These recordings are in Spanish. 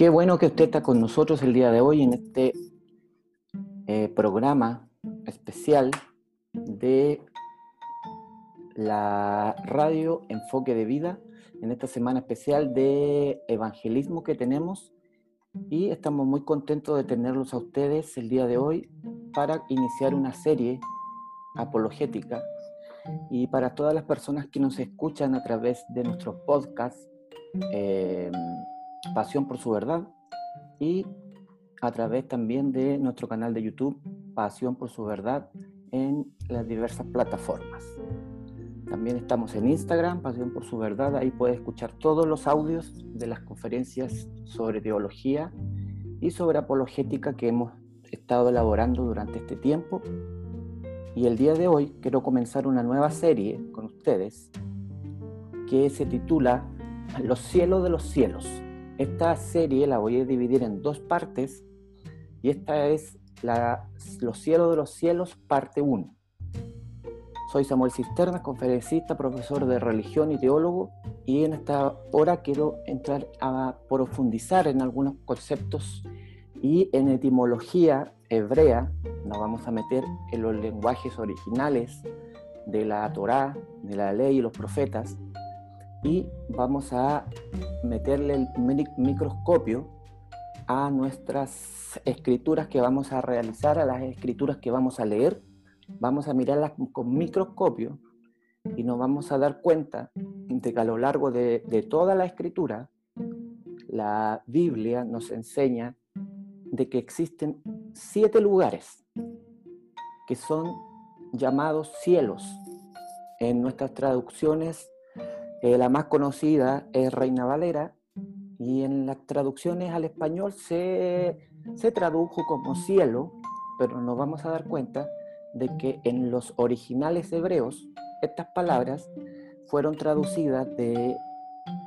Qué bueno que usted está con nosotros el día de hoy en este eh, programa especial de la radio Enfoque de Vida, en esta semana especial de evangelismo que tenemos. Y estamos muy contentos de tenerlos a ustedes el día de hoy para iniciar una serie apologética. Y para todas las personas que nos escuchan a través de nuestro podcast eh, Pasión por su Verdad y a través también de nuestro canal de YouTube Pasión por su Verdad en las diversas plataformas. También estamos en Instagram, Pasión por su Verdad, ahí puede escuchar todos los audios de las conferencias sobre teología y sobre apologética que hemos estado elaborando durante este tiempo. Y el día de hoy quiero comenzar una nueva serie con ustedes que se titula Los cielos de los cielos. Esta serie la voy a dividir en dos partes y esta es la, Los cielos de los cielos, parte 1. Soy Samuel Cisterna, conferencista, profesor de religión y teólogo, y en esta hora quiero entrar a profundizar en algunos conceptos y en etimología hebrea. Nos vamos a meter en los lenguajes originales de la Torá, de la ley y los profetas, y vamos a meterle el microscopio a nuestras escrituras que vamos a realizar, a las escrituras que vamos a leer vamos a mirarlas con microscopio y nos vamos a dar cuenta de que a lo largo de, toda la escritura, la Biblia nos enseña de que existen siete lugares que son llamados cielos. En nuestras traducciones, eh, la más conocida es Reina Valera y en las traducciones al español se, se tradujo como cielo, pero nos vamos a dar cuenta de que en los originales hebreos estas palabras fueron traducidas de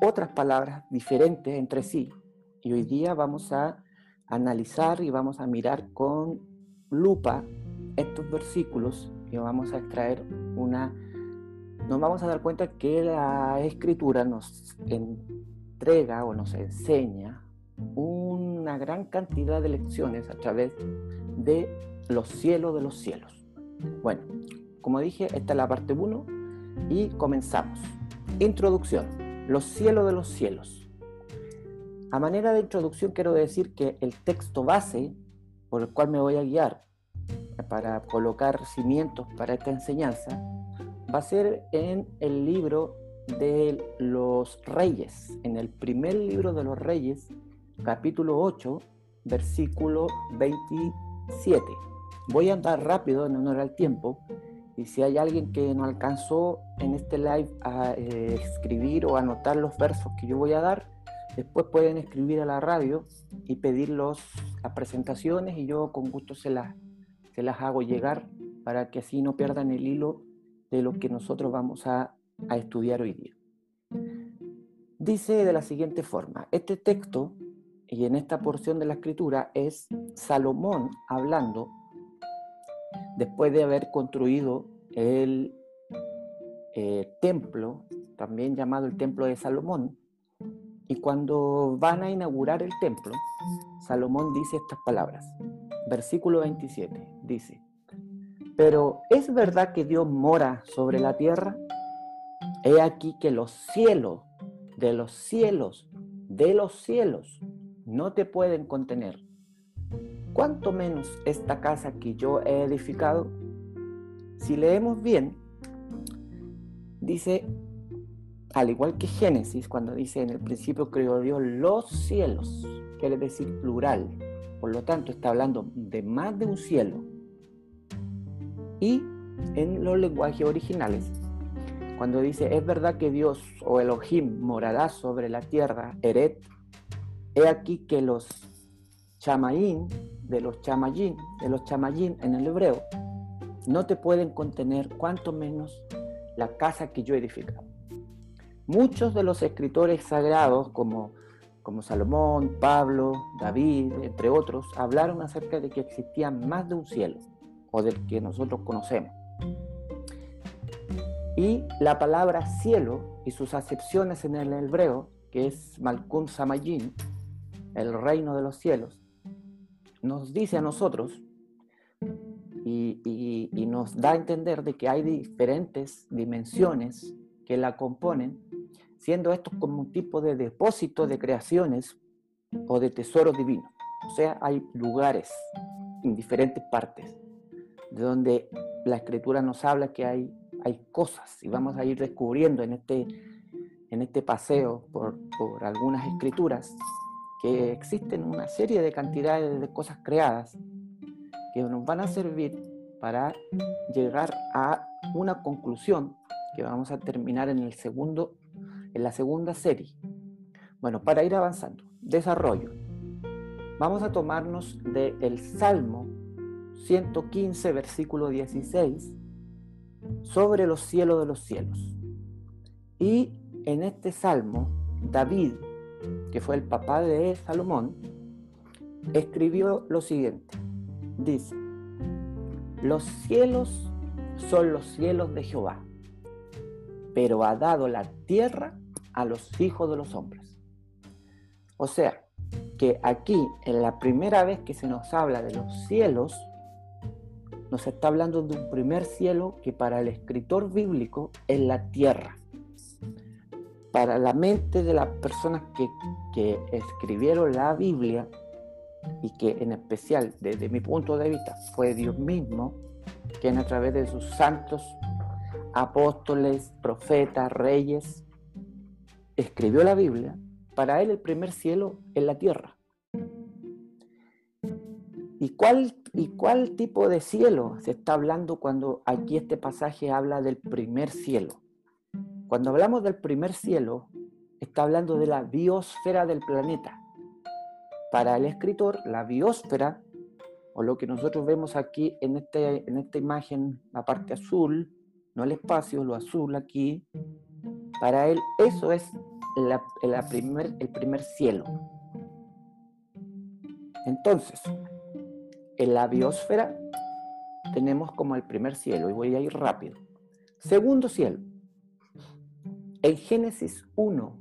otras palabras diferentes entre sí. Y hoy día vamos a analizar y vamos a mirar con lupa estos versículos y vamos a extraer una... Nos vamos a dar cuenta que la escritura nos entrega o nos enseña una gran cantidad de lecciones a través de los cielos de los cielos. Bueno, como dije, esta es la parte 1 y comenzamos. Introducción. Los cielos de los cielos. A manera de introducción quiero decir que el texto base por el cual me voy a guiar para colocar cimientos para esta enseñanza va a ser en el libro de los reyes, en el primer libro de los reyes, capítulo 8, versículo 27. Voy a andar rápido en honor al tiempo y si hay alguien que no alcanzó en este live a eh, escribir o anotar los versos que yo voy a dar, después pueden escribir a la radio y pedir las presentaciones y yo con gusto se las, se las hago llegar para que así no pierdan el hilo de lo que nosotros vamos a, a estudiar hoy día. Dice de la siguiente forma, este texto y en esta porción de la escritura es Salomón hablando después de haber construido el eh, templo, también llamado el templo de Salomón, y cuando van a inaugurar el templo, Salomón dice estas palabras. Versículo 27 dice, pero ¿es verdad que Dios mora sobre la tierra? He aquí que los cielos, de los cielos, de los cielos, no te pueden contener ¿cuánto menos esta casa que yo he edificado? Si leemos bien, dice, al igual que Génesis, cuando dice en el principio creó Dios los cielos, quiere decir plural, por lo tanto está hablando de más de un cielo. Y en los lenguajes originales, cuando dice, es verdad que Dios o Elohim morará sobre la tierra, Eret, he aquí que los chamaín de los chamayín, de los chamayín en el hebreo, no te pueden contener cuanto menos la casa que yo he edificado. Muchos de los escritores sagrados como, como Salomón, Pablo, David, entre otros, hablaron acerca de que existía más de un cielo, o del que nosotros conocemos. Y la palabra cielo y sus acepciones en el hebreo, que es Malkun Samayin, el reino de los cielos, nos dice a nosotros y, nos da a entender de que hay diferentes dimensiones que la componen, siendo estos como un tipo de depósito de creaciones o de tesoros divinos. O sea, hay lugares en diferentes partes de donde la escritura nos habla que hay, hay cosas y vamos a ir descubriendo en este, en este paseo por, por algunas escrituras que existen una serie de cantidades de cosas creadas que nos van a servir para llegar a una conclusión que vamos a terminar en, el segundo, en la segunda serie. Bueno, para ir avanzando, desarrollo. Vamos a tomarnos del Salmo 115, versículo 16, sobre los cielos de los cielos. Y en este salmo, David, que fue el papá de Salomón, escribió lo siguiente. Dice, los cielos son los cielos de Jehová, pero ha dado la tierra a los hijos de los hombres. O sea, que aquí, en la primera vez que se nos habla de los cielos, nos está hablando de un primer cielo que para el escritor bíblico es la tierra. Para la mente de las personas que, que escribieron la Biblia, y que en especial desde mi punto de vista fue Dios mismo, quien a través de sus santos apóstoles, profetas, reyes, escribió la Biblia, para él el primer cielo es la tierra. ¿Y cuál, ¿Y cuál tipo de cielo se está hablando cuando aquí este pasaje habla del primer cielo? Cuando hablamos del primer cielo, está hablando de la biosfera del planeta. Para el escritor, la biosfera, o lo que nosotros vemos aquí en, este, en esta imagen, la parte azul, no el espacio, lo azul aquí, para él eso es la primer, el primer cielo. Entonces, en la biosfera tenemos como el primer cielo, y voy a ir rápido. Segundo cielo. En Génesis 1,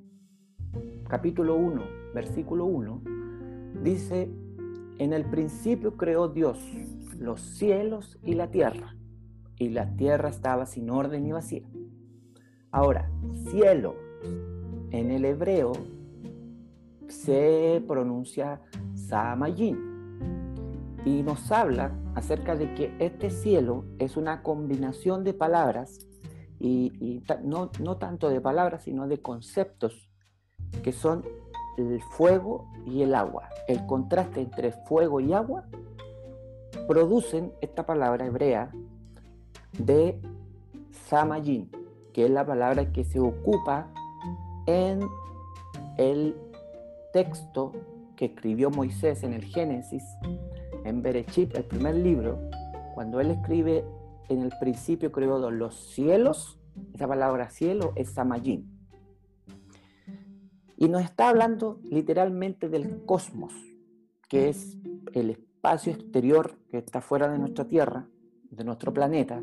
capítulo 1, versículo 1, dice, en el principio creó Dios los cielos y la tierra, y la tierra estaba sin orden y vacía. Ahora, cielo en el hebreo se pronuncia Samayin y nos habla acerca de que este cielo es una combinación de palabras y, no, no, tanto de palabras, sino de conceptos que son el fuego y el agua. El contraste entre fuego y agua producen esta palabra hebrea de Samayin, que es la palabra que se ocupa en el texto que escribió Moisés en el Génesis en Berechit, el primer libro, cuando él escribe en el principio creó los cielos, esa palabra cielo es Samayín. Y nos está hablando literalmente del cosmos, que es el espacio exterior que está fuera de nuestra Tierra, de nuestro planeta.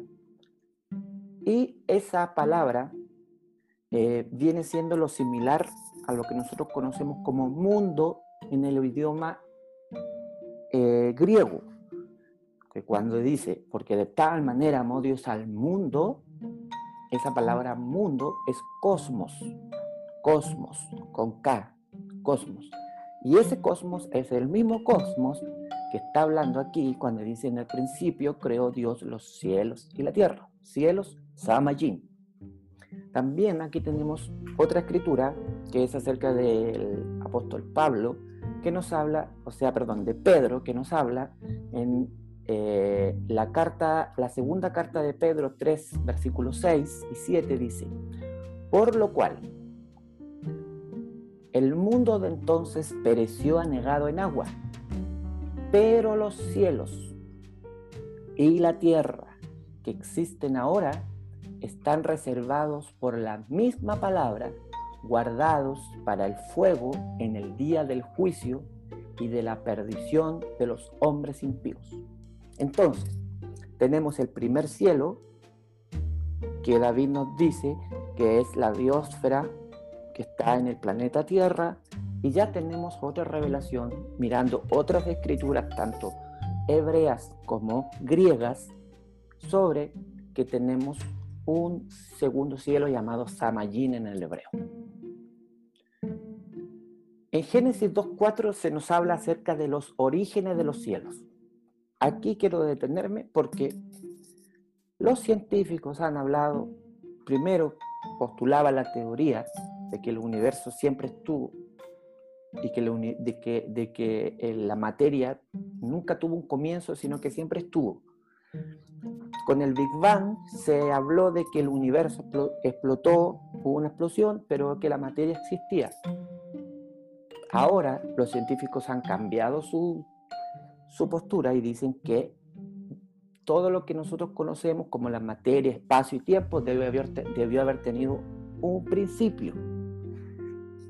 Y esa palabra eh, viene siendo lo similar a lo que nosotros conocemos como mundo en el idioma eh, griego, que cuando dice, porque de tal manera amó Dios al mundo, esa palabra mundo es cosmos, cosmos, con K, cosmos. Y ese cosmos es el mismo cosmos que está hablando aquí cuando dice en el principio creó Dios los cielos y la tierra. Cielos, Samajin. También aquí tenemos otra escritura que es acerca del apóstol Pablo, que nos habla, o sea, perdón, de Pedro, que nos habla en eh, la carta, la segunda carta de Pedro 3, versículos 6 y 7 dice, por lo cual el mundo de entonces pereció anegado en agua, pero los cielos y la tierra que existen ahora están reservados por la misma palabra guardados para el fuego en el día del juicio y de la perdición de los hombres impíos. Entonces, tenemos el primer cielo, que David nos dice que es la biosfera que está en el planeta Tierra, Y ya tenemos otra revelación mirando otras escrituras, tanto hebreas como griegas, sobre que tenemos un segundo cielo llamado Samayin en el hebreo. En Génesis 2.4 se nos habla acerca de los orígenes de los cielos. Aquí quiero detenerme porque los científicos han hablado, primero postulaba la teoría de que el universo siempre estuvo y que, de que, de que eh, la materia nunca tuvo un comienzo, sino que siempre estuvo. Con el Big Bang se habló de que el universo explotó, hubo una explosión, pero que la materia existía. Ahora los científicos han cambiado su, su postura y dicen que todo lo que nosotros conocemos como la materia, espacio y tiempo debió haber, debió haber tenido un principio.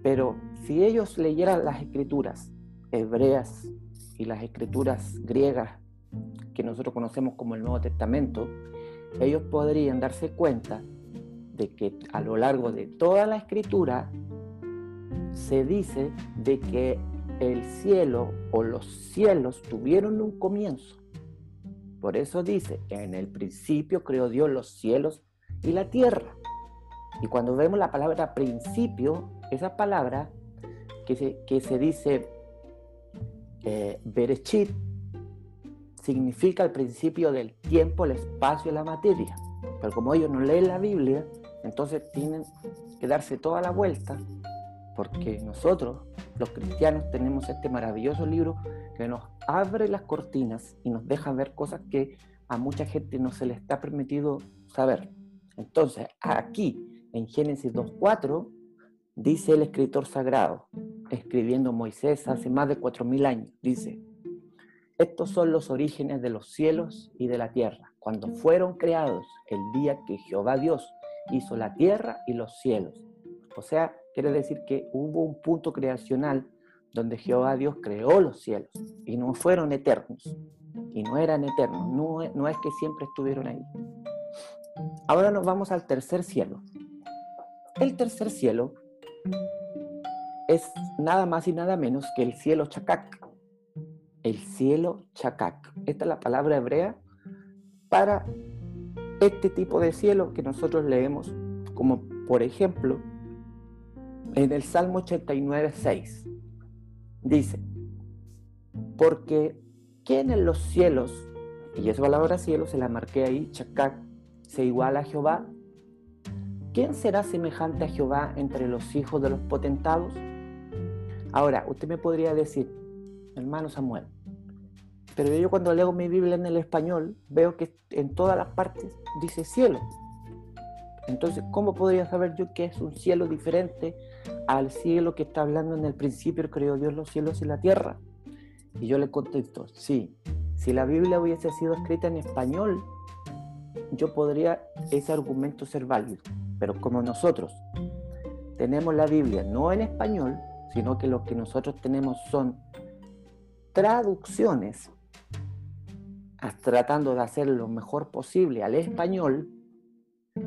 Pero si ellos leyeran las escrituras hebreas y las escrituras griegas que nosotros conocemos como el Nuevo Testamento, ellos podrían darse cuenta de que a lo largo de toda la escritura se dice de que el cielo o los cielos tuvieron un comienzo. Por eso dice, en el principio creó Dios los cielos y la tierra. Y cuando vemos la palabra principio, esa palabra que se, que se dice eh, Berechit, significa el principio del tiempo, el espacio y la materia. Pero como ellos no leen la Biblia, entonces tienen que darse toda la vuelta, porque nosotros, los cristianos, tenemos este maravilloso libro que nos abre las cortinas y nos deja ver cosas que a mucha gente no se le está permitido saber. Entonces, aquí, en Génesis 2.4, dice el escritor sagrado, escribiendo Moisés hace más de 4.000 años, dice, estos son los orígenes de los cielos y de la tierra, cuando fueron creados el día que Jehová Dios hizo la tierra y los cielos. O sea, quiere decir que hubo un punto creacional donde Jehová Dios creó los cielos y no fueron eternos y no eran eternos, no, no es que siempre estuvieron ahí. Ahora nos vamos al tercer cielo. El tercer cielo es nada más y nada menos que el cielo Chacac el cielo Chakak. Esta es la palabra hebrea para este tipo de cielo que nosotros leemos, como por ejemplo en el Salmo 89, 6. Dice, porque ¿quién en los cielos, y esa palabra cielo se la marqué ahí, Chakak, se iguala a Jehová? ¿Quién será semejante a Jehová entre los hijos de los potentados? Ahora, usted me podría decir, hermano Samuel. Pero yo cuando leo mi Biblia en el español veo que en todas las partes dice cielo. Entonces, ¿cómo podría saber yo que es un cielo diferente al cielo que está hablando en el principio, creó Dios los cielos y la tierra? Y yo le contesto, sí, si la Biblia hubiese sido escrita en español, yo podría ese argumento ser válido. Pero como nosotros tenemos la Biblia no en español, sino que lo que nosotros tenemos son traducciones, tratando de hacer lo mejor posible al español,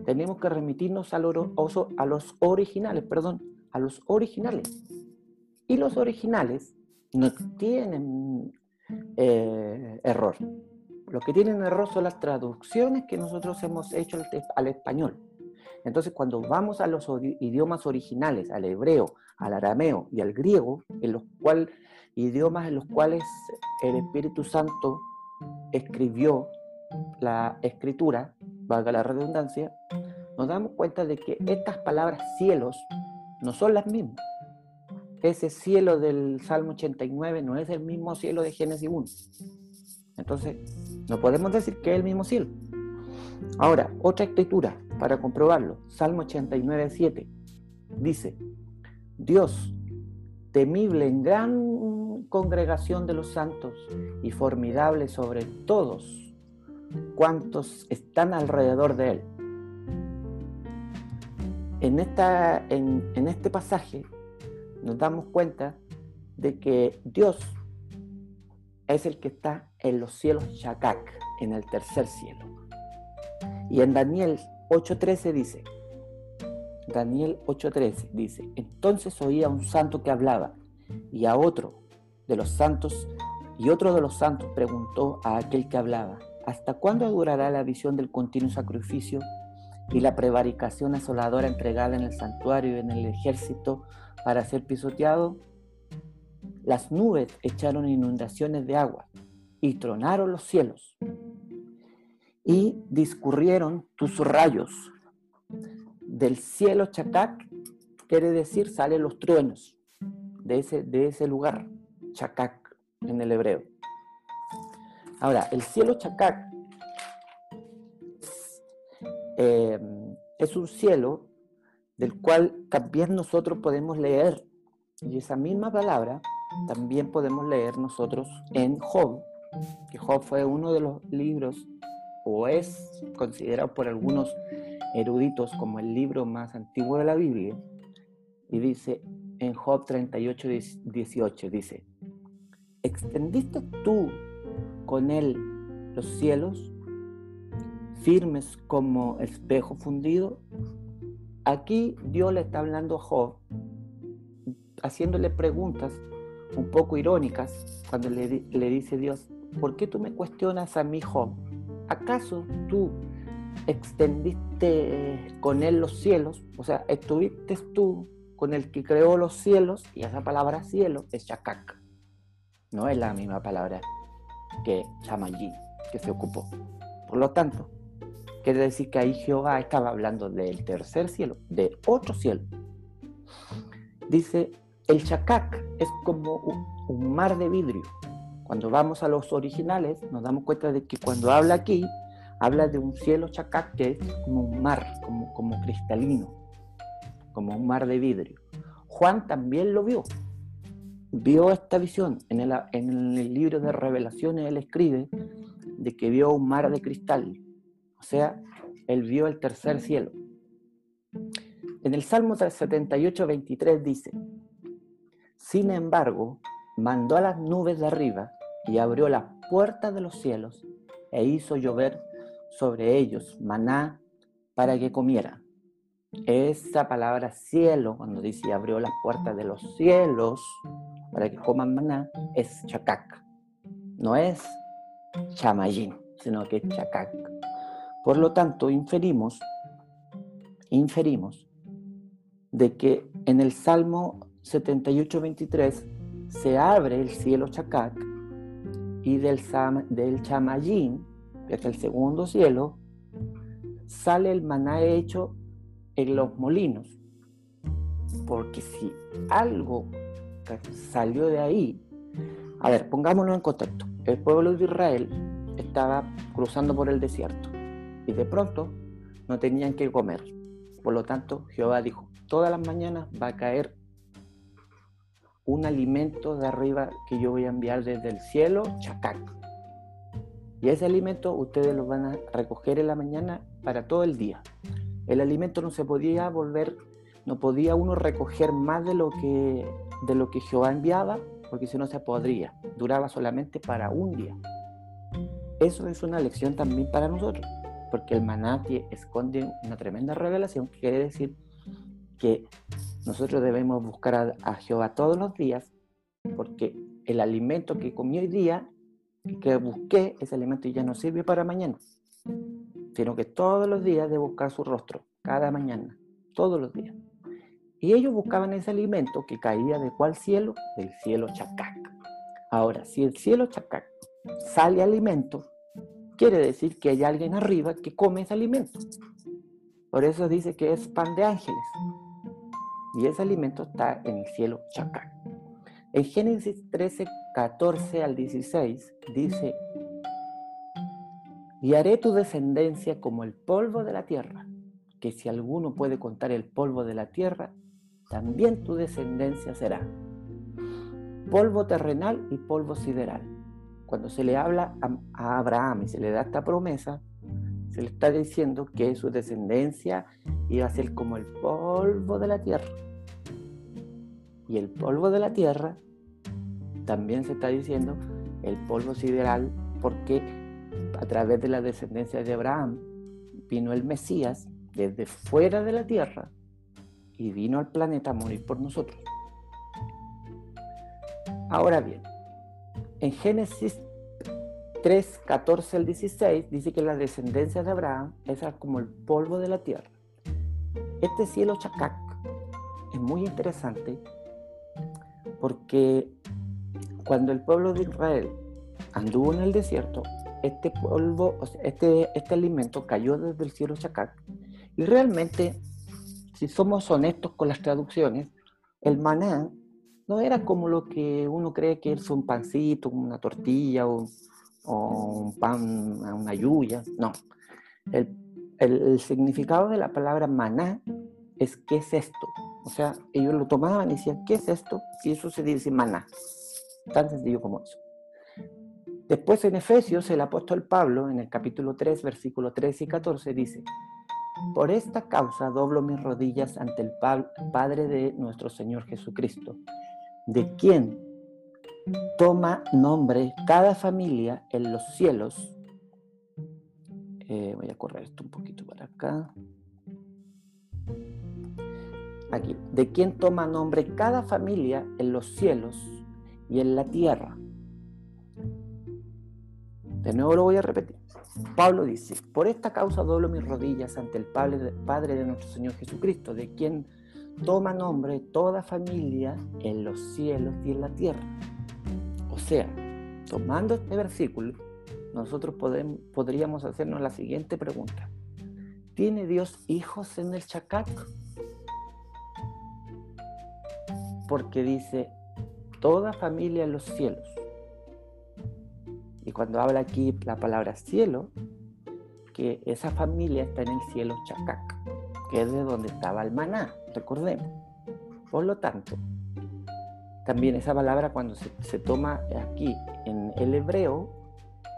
tenemos que remitirnos a, a los originales, perdón, a los originales. Y los originales no tienen eh, error. Lo que tienen error son las traducciones que nosotros hemos hecho al, español. Entonces, cuando vamos a los idiomas originales, al hebreo, al arameo y al griego, en los cuales idiomas en los cuales el Espíritu Santo escribió la escritura, valga la redundancia, nos damos cuenta de que estas palabras cielos no son las mismas. Ese cielo del Salmo 89 no es el mismo cielo de Génesis 1. Entonces, no podemos decir que es el mismo cielo. Ahora, otra escritura para comprobarlo. Salmo 89, 7. Dice, Dios, temible en gran congregación de los santos y formidable sobre todos cuantos están alrededor de él. En, esta, en, este pasaje nos damos cuenta de que Dios es el que está en los cielos Shakak, en el tercer cielo. Y en Daniel 8:13 dice, Daniel 8:13 dice, entonces oía un santo que hablaba Y a otro de los santos, y otro de los santos preguntó a aquel que hablaba, ¿hasta cuándo durará la visión del continuo sacrificio y la prevaricación asoladora entregada en el santuario y en el ejército para ser pisoteado? Las nubes echaron inundaciones de agua y tronaron los cielos y discurrieron tus rayos. Del cielo Chacac quiere decir salen los truenos de ese, de ese lugar, Chacac en el hebreo. Ahora, el cielo Chacac eh, es un cielo del cual también nosotros podemos leer, y esa misma palabra también podemos leer nosotros en Job, que Job fue uno de los libros, o es considerado por algunos eruditos como el libro más antiguo de la Biblia, y dice en Job 38, 18, dice, ¿extendiste tú con él los cielos, firmes como espejo fundido? Aquí Dios le está hablando a Job, haciéndole preguntas un poco irónicas, cuando le, dice Dios, ¿por qué tú me cuestionas a mi hijo? ¿Acaso tú extendiste con él los cielos? O sea, estuviste tú con el que creó los cielos, y esa palabra cielo es Shakak. No es la misma palabra que Chamayí, que se ocupó. Por lo tanto, quiere decir que ahí Jehová estaba hablando del tercer cielo, de otro cielo. Dice, el Shakak es como un mar de vidrio cuando vamos a los originales, nos damos cuenta de que cuando habla aquí, habla de un cielo chacac que es como un mar, como, como cristalino, como un mar de vidrio. Juan también lo vio, vio esta visión. En el, en el libro de revelaciones él escribe de que vio un mar de cristal, o sea, él vio el tercer cielo. En el Salmo 78, 23 dice, sin embargo, mandó a las nubes de arriba y abrió las puertas de los cielos e hizo llover sobre ellos maná para que comieran. Esa palabra cielo, cuando dice abrió las puertas de los cielos para que coman maná, es chacac. No es chamayín, sino que es chacac. Por lo tanto, inferimos, inferimos de que en el Salmo 78-23 se abre el cielo chacac y del, del chamayín, es el segundo cielo, sale el maná hecho en los molinos. Porque si algo salió de ahí, a ver, pongámonos en contexto. El pueblo de Israel estaba cruzando por el desierto y de pronto no tenían que comer. Por lo tanto, Jehová dijo, todas las mañanas va a caer un alimento de arriba que yo voy a enviar desde el cielo, chacac. Y ese alimento ustedes lo van a recoger en la mañana para todo el día. El alimento no se podía volver, no podía uno recoger más de lo que, de lo que Jehová enviaba, porque si no se podría. Duraba solamente para un día. Eso es una lección también para nosotros, porque el maná esconde una tremenda revelación, que quiere decir que nosotros debemos buscar a, Jehová todos los días, porque el alimento que comí hoy día, que busqué, ese alimento ya no sirve para mañana, sino que todos los días de buscar su rostro, cada mañana, todos los días. Y ellos buscaban ese alimento que caía de cuál cielo? Del cielo Chacac. Ahora, si el cielo Chacac sale alimento, quiere decir que hay alguien arriba que come ese alimento. Por eso dice que es pan de ángeles y ese alimento está en el cielo Chacac. En Génesis 13, 14 al 16 dice, y haré tu descendencia como el polvo de la tierra, que si alguno puede contar el polvo de la tierra, también tu descendencia será. Polvo terrenal y polvo sideral. Cuando se le habla a Abraham y se le da esta promesa, se le está diciendo que su descendencia iba a ser como el polvo de la tierra. Y el polvo de la tierra también se está diciendo el polvo sideral porque a través de la descendencia de Abraham vino el Mesías desde fuera de la tierra y vino al planeta a morir por nosotros. Ahora bien, en Génesis 3, 14 al 16 dice que la descendencia de Abraham es como el polvo de la tierra. Este cielo chacac es muy interesante porque cuando el pueblo de Israel anduvo en el desierto, este polvo, este, este alimento cayó desde el cielo chacac. Y realmente, si somos honestos con las traducciones, el maná no era como lo que uno cree que es un pancito, una tortilla o, un pan, una yuya. No. El, el, significado de la palabra maná es ¿qué es esto? O sea, ellos lo tomaban y decían, ¿qué es esto? Y eso se dice maná. Tan sencillo como eso. Después en Efesios, el apóstol Pablo, en el capítulo 3, versículo 13 y 14, dice, por esta causa doblo mis rodillas ante el Padre de nuestro Señor Jesucristo, de quien toma nombre cada familia en los cielos. Eh, voy a correr esto un poquito para acá. Aquí, de quien toma nombre cada familia en los cielos y en la tierra. De nuevo lo voy a repetir. Pablo dice, por esta causa doblo mis rodillas ante el Padre de nuestro Señor Jesucristo, de quien toma nombre toda familia en los cielos y en la tierra. O sea, tomando este versículo, nosotros podríamos hacernos la siguiente pregunta. ¿Tiene Dios hijos en el Chacac? Porque dice, toda familia en los cielos. Y cuando habla aquí la palabra cielo, que esa familia está en el cielo Chacac, que es de donde estaba el maná, recordemos. Por lo tanto, también esa palabra cuando se, toma aquí en el hebreo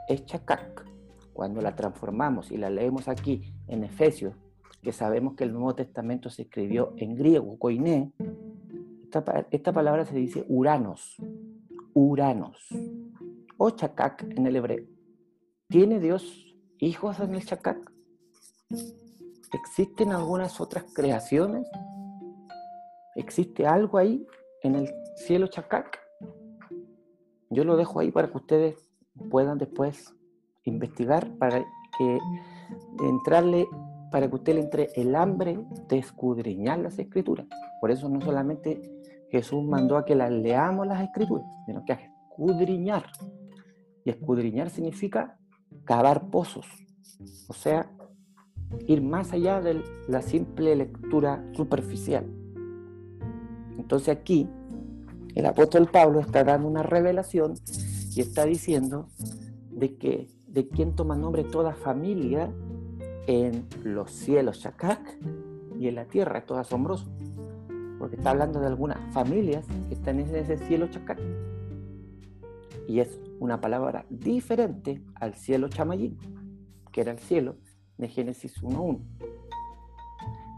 es Chacac. Cuando la transformamos y la leemos aquí en Efesios, que sabemos que el Nuevo Testamento se escribió en griego, koiné, esta, palabra se dice uranos, uranos o chacac en el hebreo. ¿Tiene Dios hijos en el chacac? ¿Existen algunas otras creaciones? ¿Existe algo ahí en el cielo chacac? Yo lo dejo ahí para que ustedes puedan después investigar para que entrarle para que usted le entre el hambre de escudriñar las escrituras. Por eso no solamente Jesús mandó a que las leamos las escrituras, sino que a escudriñar. Y escudriñar significa cavar pozos, o sea, ir más allá de la simple lectura superficial. Entonces aquí el apóstol Pablo está dando una revelación y está diciendo de que de quien toma nombre toda familia en los cielos Shakak y en la tierra. Esto es asombroso, porque está hablando de algunas familias que están en ese cielo Shakak. Y es una palabra diferente al cielo chamayín, que era el cielo de Génesis 1.1.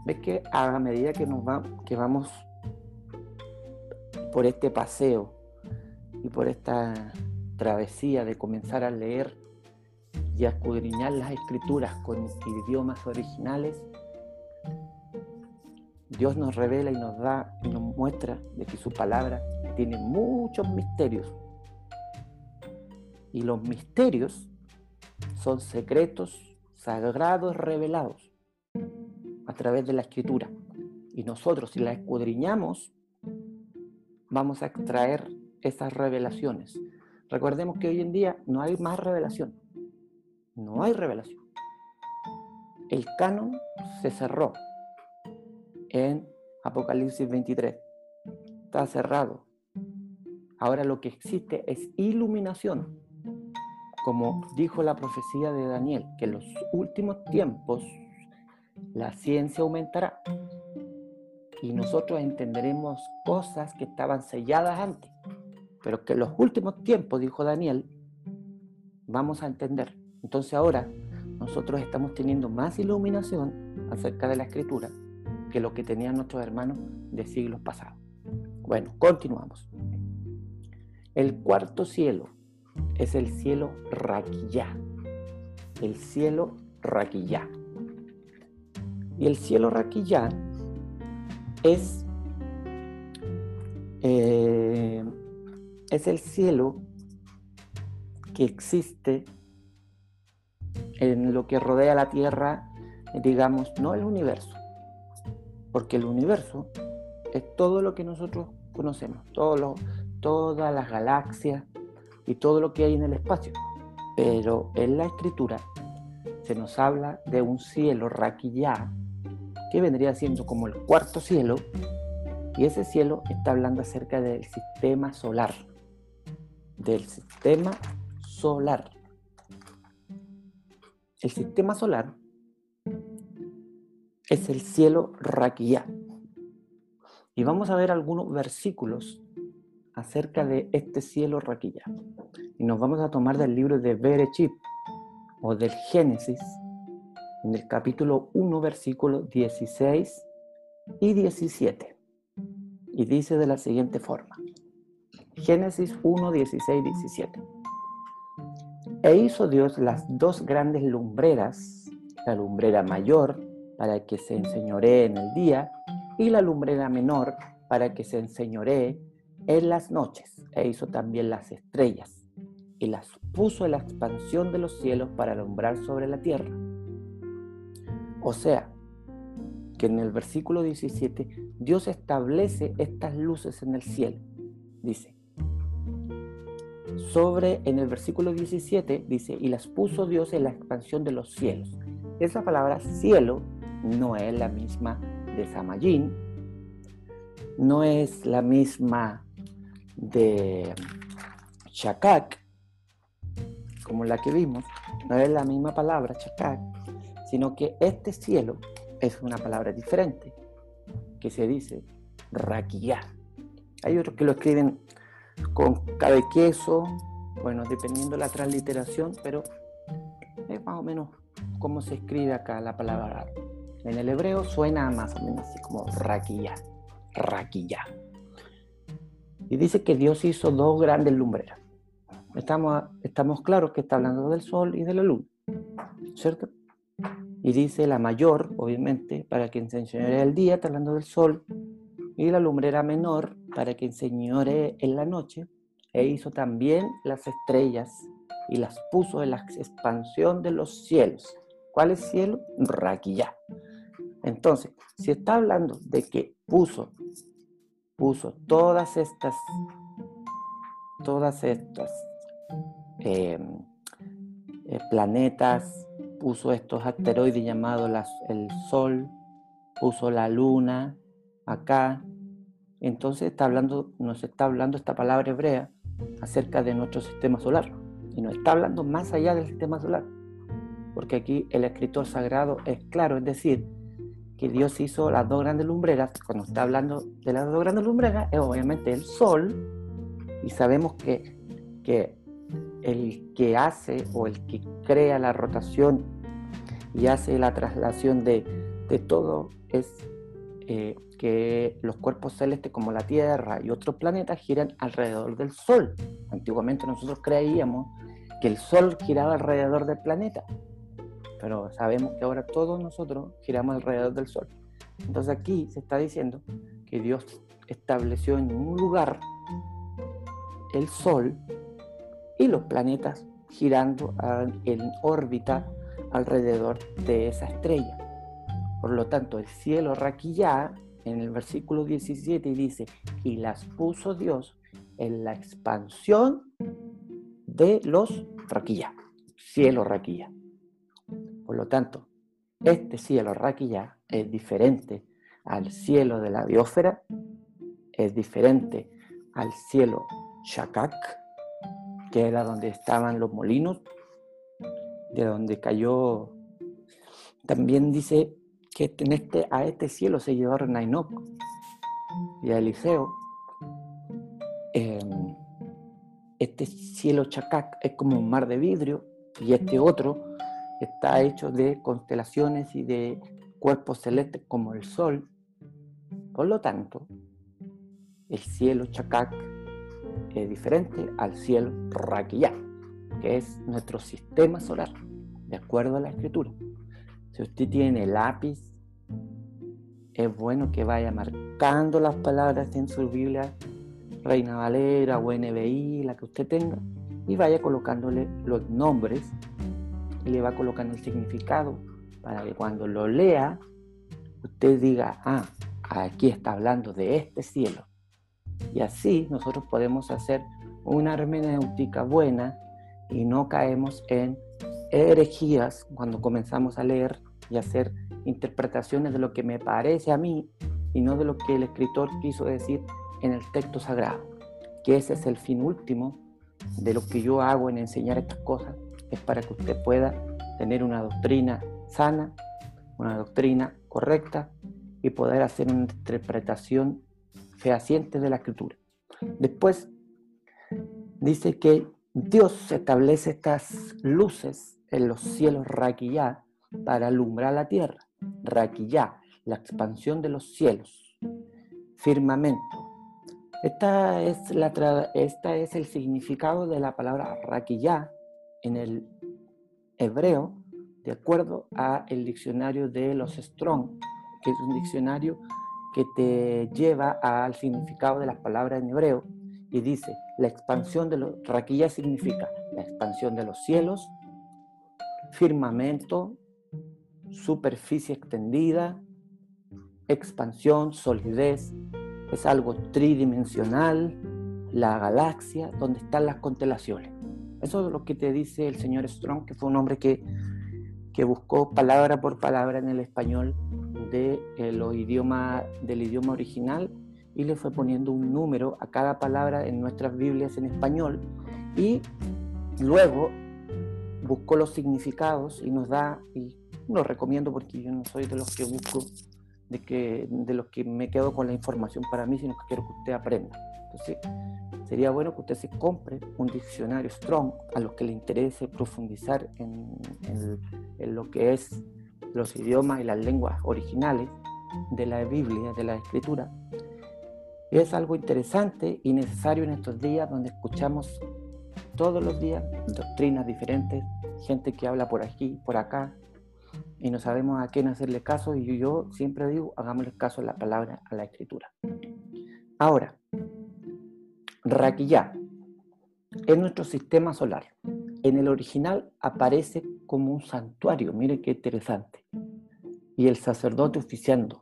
Ves que a medida que, nos va, que vamos por este paseo y por esta travesía de comenzar a leer y a escudriñar las escrituras con idiomas originales, Dios nos revela y nos da y nos muestra de que su palabra tiene muchos misterios y los misterios son secretos sagrados revelados a través de la escritura. Y nosotros si la escudriñamos, vamos a extraer esas revelaciones. Recordemos que hoy en día no hay más revelación. No hay revelación. El canon se cerró en Apocalipsis 23. Está cerrado. Ahora lo que existe es iluminación como dijo la profecía de Daniel, que en los últimos tiempos la ciencia aumentará y nosotros entenderemos cosas que estaban selladas antes, pero que en los últimos tiempos, dijo Daniel, vamos a entender. Entonces ahora nosotros estamos teniendo más iluminación acerca de la escritura que lo que tenían nuestros hermanos de siglos pasados. Bueno, continuamos. El cuarto cielo es el cielo Raquillá. El cielo Raquillá. Y el cielo Raquillá es, eh, es el cielo que existe en lo que rodea la Tierra, digamos, no el universo, porque el universo es todo lo que nosotros conocemos, todas las galaxias y todo lo que hay en el espacio. Pero en la escritura se nos habla de un cielo raquillá, que vendría siendo como el cuarto cielo, y ese cielo está hablando acerca del sistema solar, del sistema solar. El sistema solar es el cielo raquillá. Y vamos a ver algunos versículos acerca de este cielo raquillá. Y nos vamos a tomar del libro de Berechit o del Génesis, en el capítulo 1, versículos 16 y 17. Y dice de la siguiente forma. Génesis 1, 16, 17. E hizo Dios las dos grandes lumbreras, la lumbrera mayor para que se enseñoree en el día y la lumbrera menor para que se enseñoree en las noches. E hizo también las estrellas y las puso en la expansión de los cielos para alumbrar sobre la tierra. O sea, que en el versículo 17 Dios establece estas luces en el cielo. Dice, sobre, en el versículo 17 dice, y las puso Dios en la expansión de los cielos. Esa palabra cielo no es la misma de Samayín, no es la misma de Shakak, como la que vimos, no es la misma palabra Shakak, sino que este cielo es una palabra diferente, que se dice raquillá. Hay otros que lo escriben con cabe queso, bueno, dependiendo de la transliteración, pero es más o menos como se escribe acá la palabra. En el hebreo suena más o menos así como raquilla, raquilla. Y dice que Dios hizo dos grandes lumbreras. Estamos, claros que está hablando del sol y de la luna, ¿cierto? Y dice la mayor, obviamente, para que enseñore el día, está hablando del sol, y la lumbrera menor, para que enseñore en la noche, e hizo también las estrellas y las puso en la expansión de los cielos. ¿Cuál es cielo? Raquilla. Entonces, si está hablando de que puso, puso todas estas, todas estas em, eh, planetas, puso estos asteroides llamados el Sol, puso la Luna acá, entonces está hablando, nos está hablando esta palabra hebrea acerca de nuestro sistema solar. Y nos está hablando más allá del sistema solar. Porque aquí el escritor sagrado es claro, es decir, que Dios hizo las dos grandes lumbreras. Cuando está hablando de las dos grandes lumbreras, es obviamente el sol. Y sabemos que, que el que hace o el que crea la rotación y hace la traslación de, de todo es eh, que los cuerpos celestes como la Tierra y otros planetas giran alrededor del Sol. Antiguamente nosotros creíamos que el Sol giraba alrededor del planeta, pero sabemos que ahora todos nosotros giramos alrededor del Sol. Entonces aquí se está diciendo que Dios estableció en un lugar el Sol y los planetas girando en órbita alrededor de esa estrella. Por lo tanto, el cielo raquillá en el versículo 17 dice, y las puso Dios en la expansión de los raquillá, cielo raquillá. Por lo tanto, este cielo raquillá es diferente al cielo de la biosfera, es diferente al cielo Shakak, que era donde estaban los molinos, de donde cayó. También dice que en este, a este cielo se llevaron a y a Eliseo. Em, este cielo Chacac es como un mar de vidrio y este otro está hecho de constelaciones y de cuerpos celestes como el sol. Por lo tanto, el cielo Chacac es diferente al cielo Raquillá, que es nuestro sistema solar, de acuerdo a la escritura. Si usted tiene lápiz, es bueno que vaya marcando las palabras en su Biblia Reina Valera o NBI, la que usted tenga, y vaya colocándole los nombres y le va colocando el significado para que cuando lo lea, usted diga, ah, aquí está hablando de este cielo. Y así nosotros podemos hacer una hermenéutica buena y no caemos en herejías cuando comenzamos a leer y hacer interpretaciones de lo que me parece a mí y no de lo que el escritor quiso decir en el texto sagrado, que ese es el fin último de lo que yo hago en enseñar estas cosas, es para que usted pueda tener una doctrina sana, una doctrina correcta y poder hacer una interpretación fehaciente de la escritura. Después dice que Dios establece estas luces en los cielos raquillá para alumbrar la tierra. Raquillá, la expansión de los cielos. Firmamento. Esta es, la esta es el significado de la palabra raquillá en el hebreo, de acuerdo a el diccionario de los Strong, que es un diccionario que te lleva al significado de las palabras en hebreo y dice, la expansión de los, raquilla significa la expansión de los cielos, firmamento, superficie extendida, expansión, solidez, es algo tridimensional, la galaxia, donde están las constelaciones. Eso es lo que te dice el señor Strong, que fue un hombre que, que buscó palabra por palabra en el español de los idiomas, del idioma original y le fue poniendo un número a cada palabra en nuestras Biblias en español y luego buscó los significados y nos da, y lo recomiendo porque yo no soy de los que busco, de, que, de los que me quedo con la información para mí, sino que quiero que usted aprenda. Entonces, sería bueno que usted se compre un diccionario Strong a los que le interese profundizar en, en lo que es los idiomas y las lenguas originales de la Biblia, de la Escritura. Es algo interesante y necesario en estos días donde escuchamos todos los días doctrinas diferentes, gente que habla por aquí, por acá, y no sabemos a quién hacerle caso, y yo siempre digo, hagámosle caso a la palabra, a la escritura. Ahora, Raquillá es nuestro sistema solar. En el original aparece como un santuario, mire qué interesante. Y el sacerdote oficiando.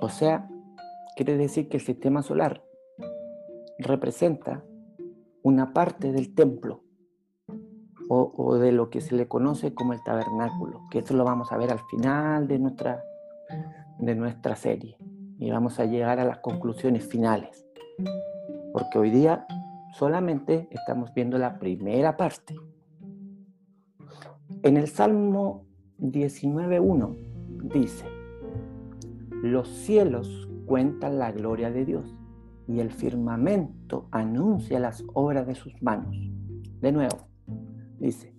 O sea, quiere decir que el sistema solar representa una parte del templo o, de lo que se le conoce como el tabernáculo, que eso lo vamos a ver al final de nuestra, de nuestra serie y vamos a llegar a las conclusiones finales, porque hoy día solamente estamos viendo la primera parte. En el Salmo 19.1 dice, los cielos cuentan la gloria de Dios y el firmamento anuncia las obras de sus manos. De nuevo, dice,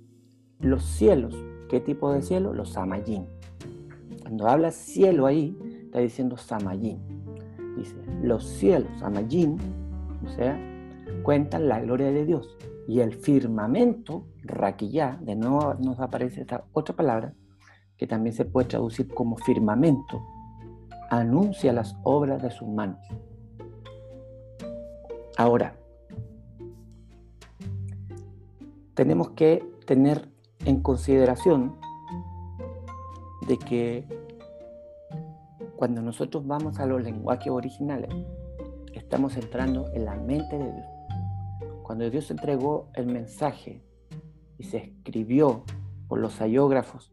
los cielos, ¿qué tipo de cielo? Los samayín. Cuando habla cielo ahí, está diciendo samayín. Dice, los cielos, samayín, o sea, cuentan la gloria de Dios. Y el firmamento, raquillá, de nuevo nos aparece esta otra palabra, que también se puede traducir como firmamento, anuncia las obras de sus manos. Ahora, tenemos que tener en consideración de que cuando nosotros vamos a los lenguajes originales, estamos entrando en la mente de Dios. Cuando Dios entregó el mensaje y se escribió por los ayógrafos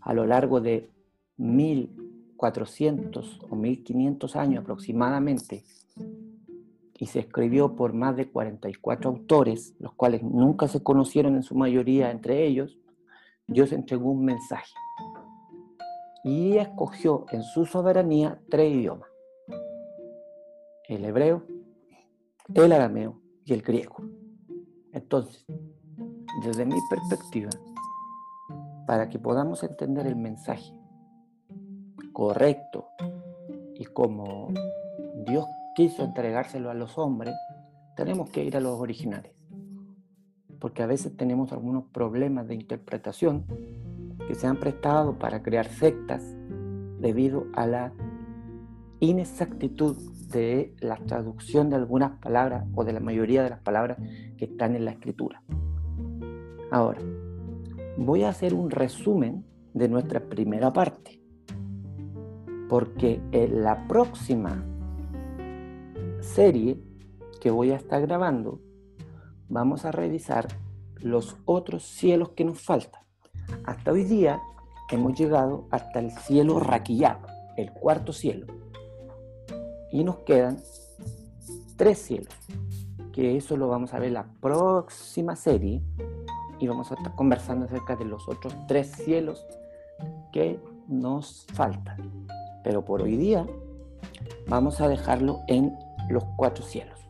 a lo largo de 1400 o 1500 años aproximadamente, y se escribió por más de 44 autores, los cuales nunca se conocieron en su mayoría entre ellos, Dios entregó un mensaje y escogió en su soberanía tres idiomas, el hebreo, el arameo y el griego. Entonces, desde mi perspectiva, para que podamos entender el mensaje correcto y como Dios quiso entregárselo a los hombres, tenemos que ir a los originales. Porque a veces tenemos algunos problemas de interpretación que se han prestado para crear sectas debido a la inexactitud de la traducción de algunas palabras o de la mayoría de las palabras que están en la escritura. Ahora, voy a hacer un resumen de nuestra primera parte, porque en la próxima serie que voy a estar grabando, vamos a revisar los otros cielos que nos faltan. Hasta hoy día hemos llegado hasta el cielo raquillado, el cuarto cielo. Y nos quedan tres cielos, que eso lo vamos a ver la próxima serie y vamos a estar conversando acerca de los otros tres cielos que nos faltan. Pero por hoy día vamos a dejarlo en los cuatro cielos.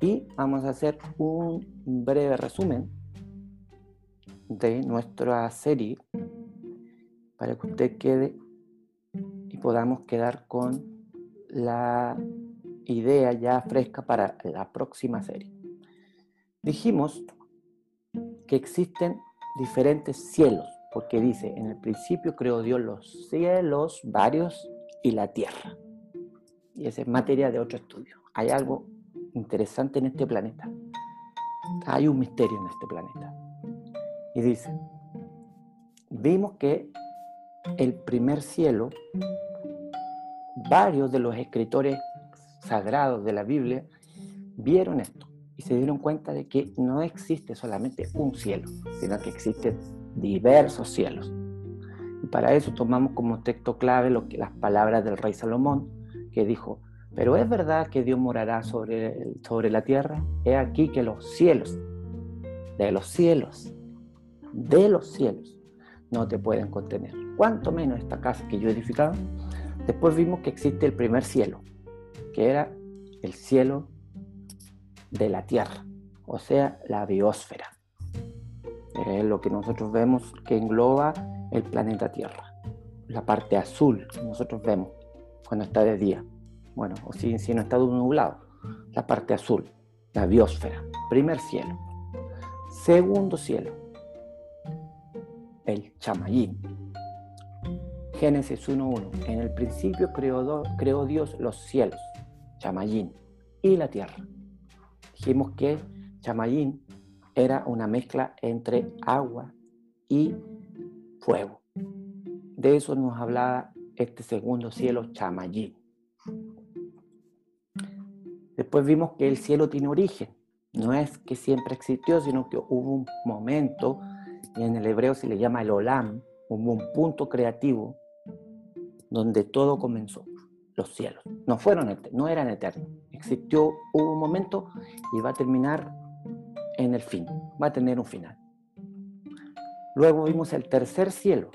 Y vamos a hacer un breve resumen de nuestra serie para que usted quede y podamos quedar con la idea ya fresca para la próxima serie. Dijimos que existen diferentes cielos, porque dice, en el principio creó Dios los cielos varios y la tierra. Y esa es materia de otro estudio. Hay algo interesante en este planeta. Hay un misterio en este planeta. Y dice, vimos que el primer cielo, varios de los escritores sagrados de la Biblia vieron esto y se dieron cuenta de que no existe solamente un cielo, sino que existen diversos cielos. Y para eso tomamos como texto clave lo que, las palabras del rey Salomón, que dijo, pero es verdad que Dios morará sobre, sobre la tierra. He aquí que los cielos, de los cielos, de los cielos, no te pueden contener. Cuanto menos esta casa que yo he edificado. Después vimos que existe el primer cielo, que era el cielo de la Tierra, o sea, la biosfera. Es lo que nosotros vemos que engloba el planeta Tierra. La parte azul que nosotros vemos cuando está de día. Bueno, o si, si no está nublado. La parte azul, la biosfera. Primer cielo. Segundo cielo, el chamayín. Génesis 1.1. En el principio creó, Dios los cielos, chamayín, y la tierra dijimos que Chamayín era una mezcla entre agua y fuego. De eso nos hablaba este segundo cielo, Chamayín. Después vimos que el cielo tiene origen. No es que siempre existió, sino que hubo un momento, en el hebreo se le llama el olam, hubo un punto creativo donde todo comenzó los cielos. No fueron, no eran eternos. Existió, hubo un momento y va a terminar en el fin. Va a tener un final. Luego vimos el tercer cielo.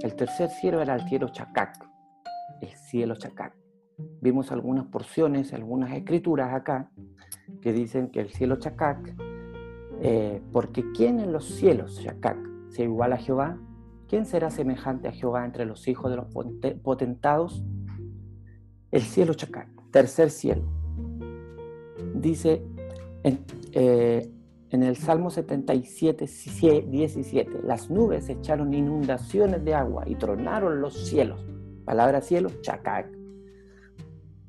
El tercer cielo era el cielo Chacac. El cielo Chacac. Vimos algunas porciones, algunas escrituras acá que dicen que el cielo Chacac, eh, porque ¿quién en los cielos Chacac se igual a Jehová? ¿Quién será semejante a Jehová entre los hijos de los potentados? el cielo chacal, tercer cielo. Dice en, eh, en el Salmo 77, 17, las nubes echaron inundaciones de agua y tronaron los cielos, palabra cielo, chacac,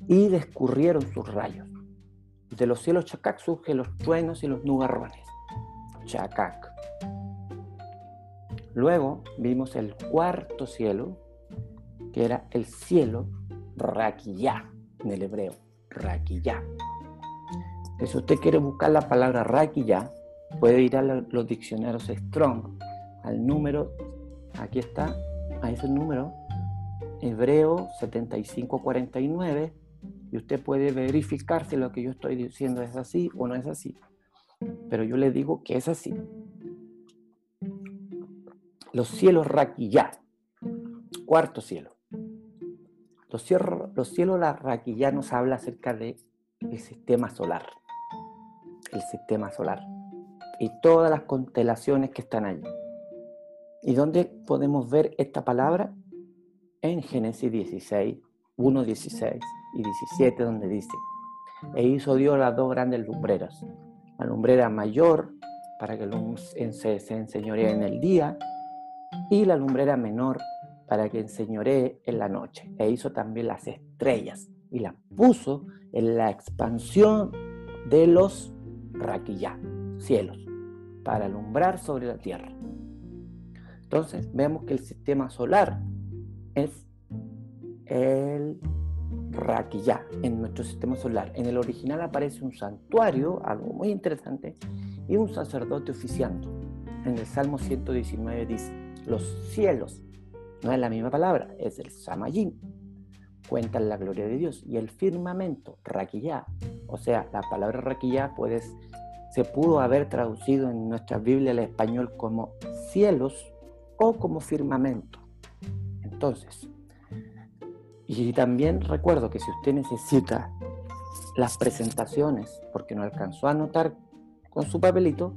y descurrieron sus rayos. De los cielos chacac surgen los truenos y los nubarrones, Luego vimos el cuarto cielo, que era el cielo raquillá en el hebreo, raquillá. Si usted quiere buscar la palabra raquillá, puede ir a los diccionarios Strong, al número, aquí está, a ese número, hebreo 7549, y usted puede verificar si lo que yo estoy diciendo es así o no es así. Pero yo le digo que es así. Los cielos raquillá, cuarto cielo. Los cielos, los cielos nos habla acerca del sistema solar. El sistema solar. Y todas las constelaciones que están allí. ¿Y dónde podemos ver esta palabra? En Génesis 16, 1, 16 y 17, donde dice, e hizo Dios las dos grandes lumbreras, lumbrera mayor para que se, se enseñoree en el día y la lumbrera menor para que enseñoree en la noche. E hizo también las estrellas y las puso en la expansión de los raquillá, cielos, para alumbrar sobre la tierra. Entonces vemos que el sistema solar es el raquillá en nuestro sistema solar. En el original aparece un santuario, algo muy interesante, y un sacerdote oficiando. En el Salmo 119 dice, los cielos, no es la misma palabra, es el samayín, cuentan la gloria de Dios. Y el firmamento, raquillá, o sea, la palabra raquillá puedes, se pudo haber traducido en nuestra Biblia al español como cielos o como firmamento. Entonces, y también recuerdo que si usted necesita las presentaciones, porque no alcanzó a anotar con su papelito,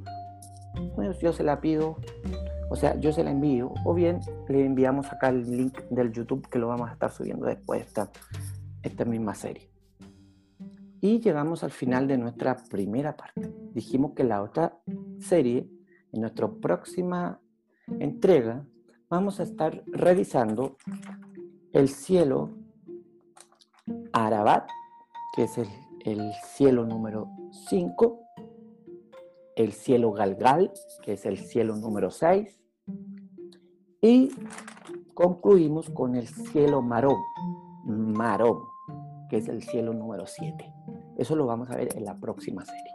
yo se la pido o sea, yo se la envío o bien le enviamos acá el link del YouTube que lo vamos a estar subiendo después esta, esta misma serie. Y llegamos al final de nuestra primera parte. Dijimos que la otra serie, en nuestra próxima entrega, vamos a estar revisando el cielo Arabat, que es el, el cielo número 5, el cielo Galgal, que es el cielo número 6, y concluimos con el cielo Marón, Marón, que es el cielo número 7. Eso lo vamos a ver en la próxima serie.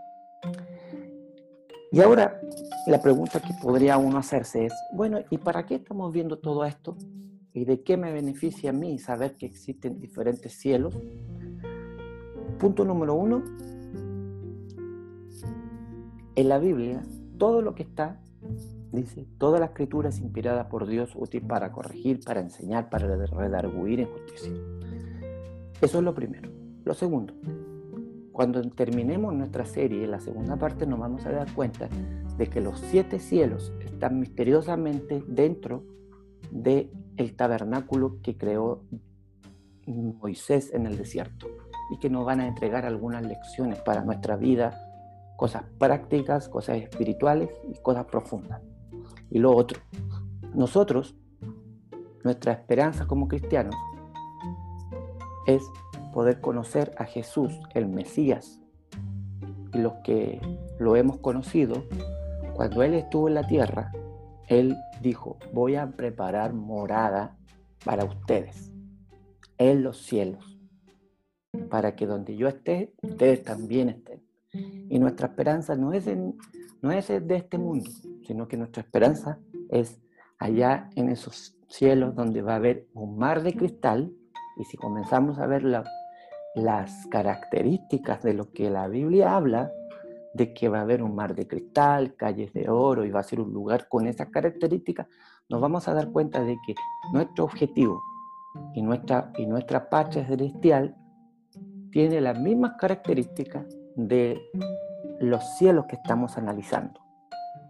Y ahora la pregunta que podría uno hacerse es, bueno, ¿y para qué estamos viendo todo esto? ¿Y de qué me beneficia a mí saber que existen diferentes cielos? Punto número uno, en la Biblia, todo lo que está Dice, toda la escritura es inspirada por Dios, útil para corregir, para enseñar, para redarguir en justicia. Eso es lo primero. Lo segundo, cuando terminemos nuestra serie, en la segunda parte, nos vamos a dar cuenta de que los siete cielos están misteriosamente dentro del el tabernáculo que creó Moisés en el desierto y que nos van a entregar algunas lecciones para nuestra vida, cosas prácticas, cosas espirituales y cosas profundas. Y lo otro, nosotros, nuestra esperanza como cristianos es poder conocer a Jesús, el Mesías. Y los que lo hemos conocido, cuando Él estuvo en la tierra, Él dijo, voy a preparar morada para ustedes, en los cielos, para que donde yo esté, ustedes también estén. Y nuestra esperanza no es, de este mundo, sino que nuestra esperanza es allá en esos cielos donde va a haber un mar de cristal y si comenzamos a ver las características de lo que la Biblia habla, de que va a haber un mar de cristal, calles de oro y va a ser un lugar con esas características, nos vamos a dar cuenta de que nuestro objetivo y nuestra, y nuestra patria celestial tiene las mismas características de los cielos que estamos analizando.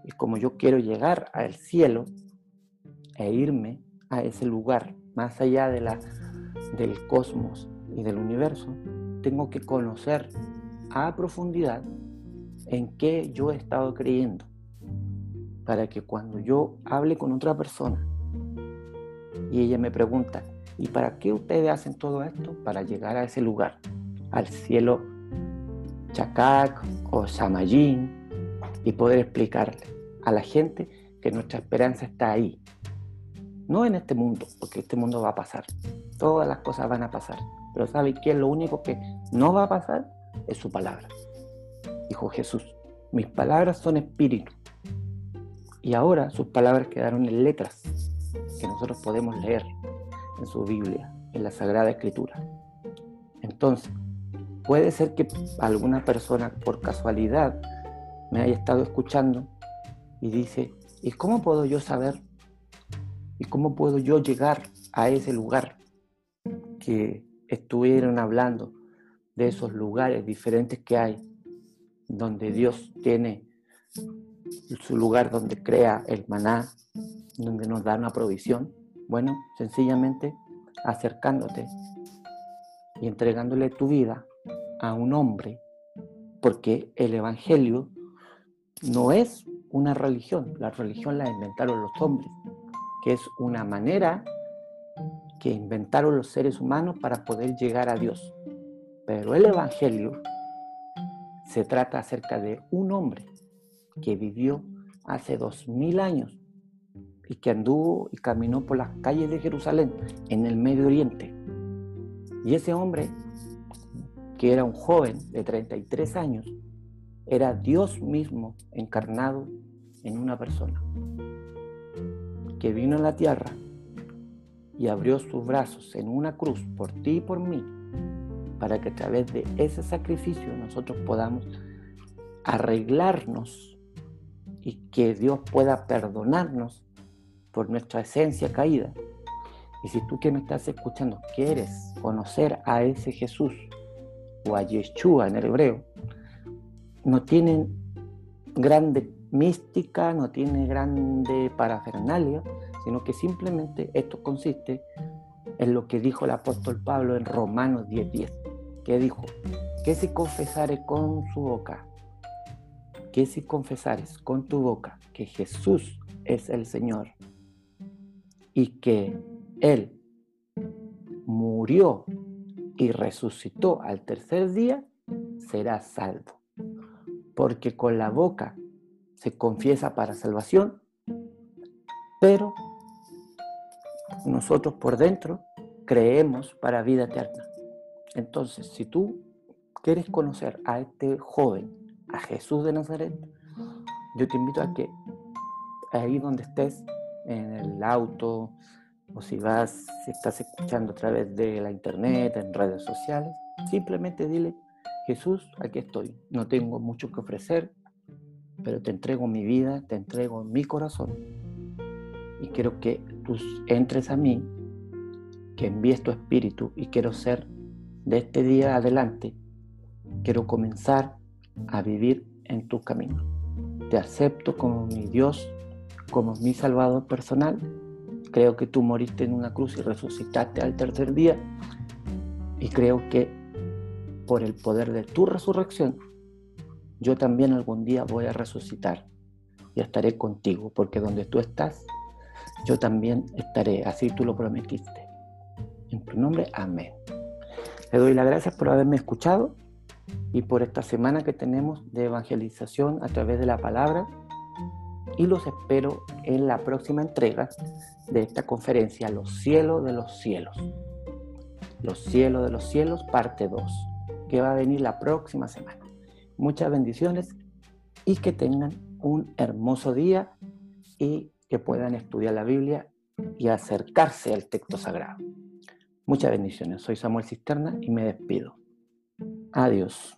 Y como yo quiero llegar al cielo e irme a ese lugar, más allá de la, del cosmos y del universo, tengo que conocer a profundidad en qué yo he estado creyendo, para que cuando yo hable con otra persona y ella me pregunta, ¿y para qué ustedes hacen todo esto? Para llegar a ese lugar, al cielo Chacac o Samayín, y poder explicarle a la gente que nuestra esperanza está ahí. No en este mundo, porque este mundo va a pasar. Todas las cosas van a pasar. Pero ¿sabe qué lo único que no va a pasar? Es su palabra. Dijo Jesús, mis palabras son espíritu. Y ahora sus palabras quedaron en letras que nosotros podemos leer en su Biblia, en la Sagrada Escritura. Entonces, puede ser que alguna persona por casualidad me haya estado escuchando y dice, ¿y cómo puedo yo saber? ¿Y cómo puedo yo llegar a ese lugar que estuvieron hablando de esos lugares diferentes que hay, donde Dios tiene su lugar donde crea el maná, donde nos da una provisión? Bueno, sencillamente acercándote y entregándole tu vida a un hombre, porque el Evangelio no es una religión. La religión la inventaron los hombres, que es una manera que inventaron los seres humanos para poder llegar a Dios. Pero el Evangelio se trata acerca de un hombre que vivió hace dos mil años y que anduvo y caminó por las calles de Jerusalén en el Medio Oriente. Y ese hombre, que era un joven de 33 años, era Dios mismo encarnado en una persona, que vino a la tierra y abrió sus brazos en una cruz por ti y por mí, para que a través de ese sacrificio nosotros podamos arreglarnos y que Dios pueda perdonarnos por nuestra esencia caída. Y si tú que me estás escuchando quieres conocer a ese Jesús o a Yeshua en el hebreo, no tienen grande mística, no tiene grande parafernalia, sino que simplemente esto consiste en lo que dijo el apóstol Pablo en Romanos 10:10, que dijo, que si confesare con su boca, que si confesares con tu boca que Jesús es el Señor y que Él murió y resucitó al tercer día, serás salvo porque con la boca se confiesa para salvación, pero nosotros por dentro creemos para vida eterna. Entonces, si tú quieres conocer a este joven, a Jesús de Nazaret, yo te invito a que ahí donde estés, en el auto, o si vas, si estás escuchando a través de la internet, en redes sociales, simplemente dile, Jesús, aquí estoy. No tengo mucho que ofrecer, pero te entrego mi vida, te entrego mi corazón. Y quiero que tú entres a mí, que envíes tu espíritu y quiero ser de este día adelante, quiero comenzar a vivir en tu camino. Te acepto como mi Dios, como mi Salvador personal. Creo que tú moriste en una cruz y resucitaste al tercer día. Y creo que por el poder de tu resurrección, yo también algún día voy a resucitar y estaré contigo, porque donde tú estás, yo también estaré, así tú lo prometiste. En tu nombre, amén. Le doy las gracias por haberme escuchado y por esta semana que tenemos de evangelización a través de la palabra y los espero en la próxima entrega de esta conferencia, Los cielos de los cielos. Los cielos de los cielos, parte 2 que va a venir la próxima semana. Muchas bendiciones y que tengan un hermoso día y que puedan estudiar la Biblia y acercarse al texto sagrado. Muchas bendiciones. Soy Samuel Cisterna y me despido. Adiós.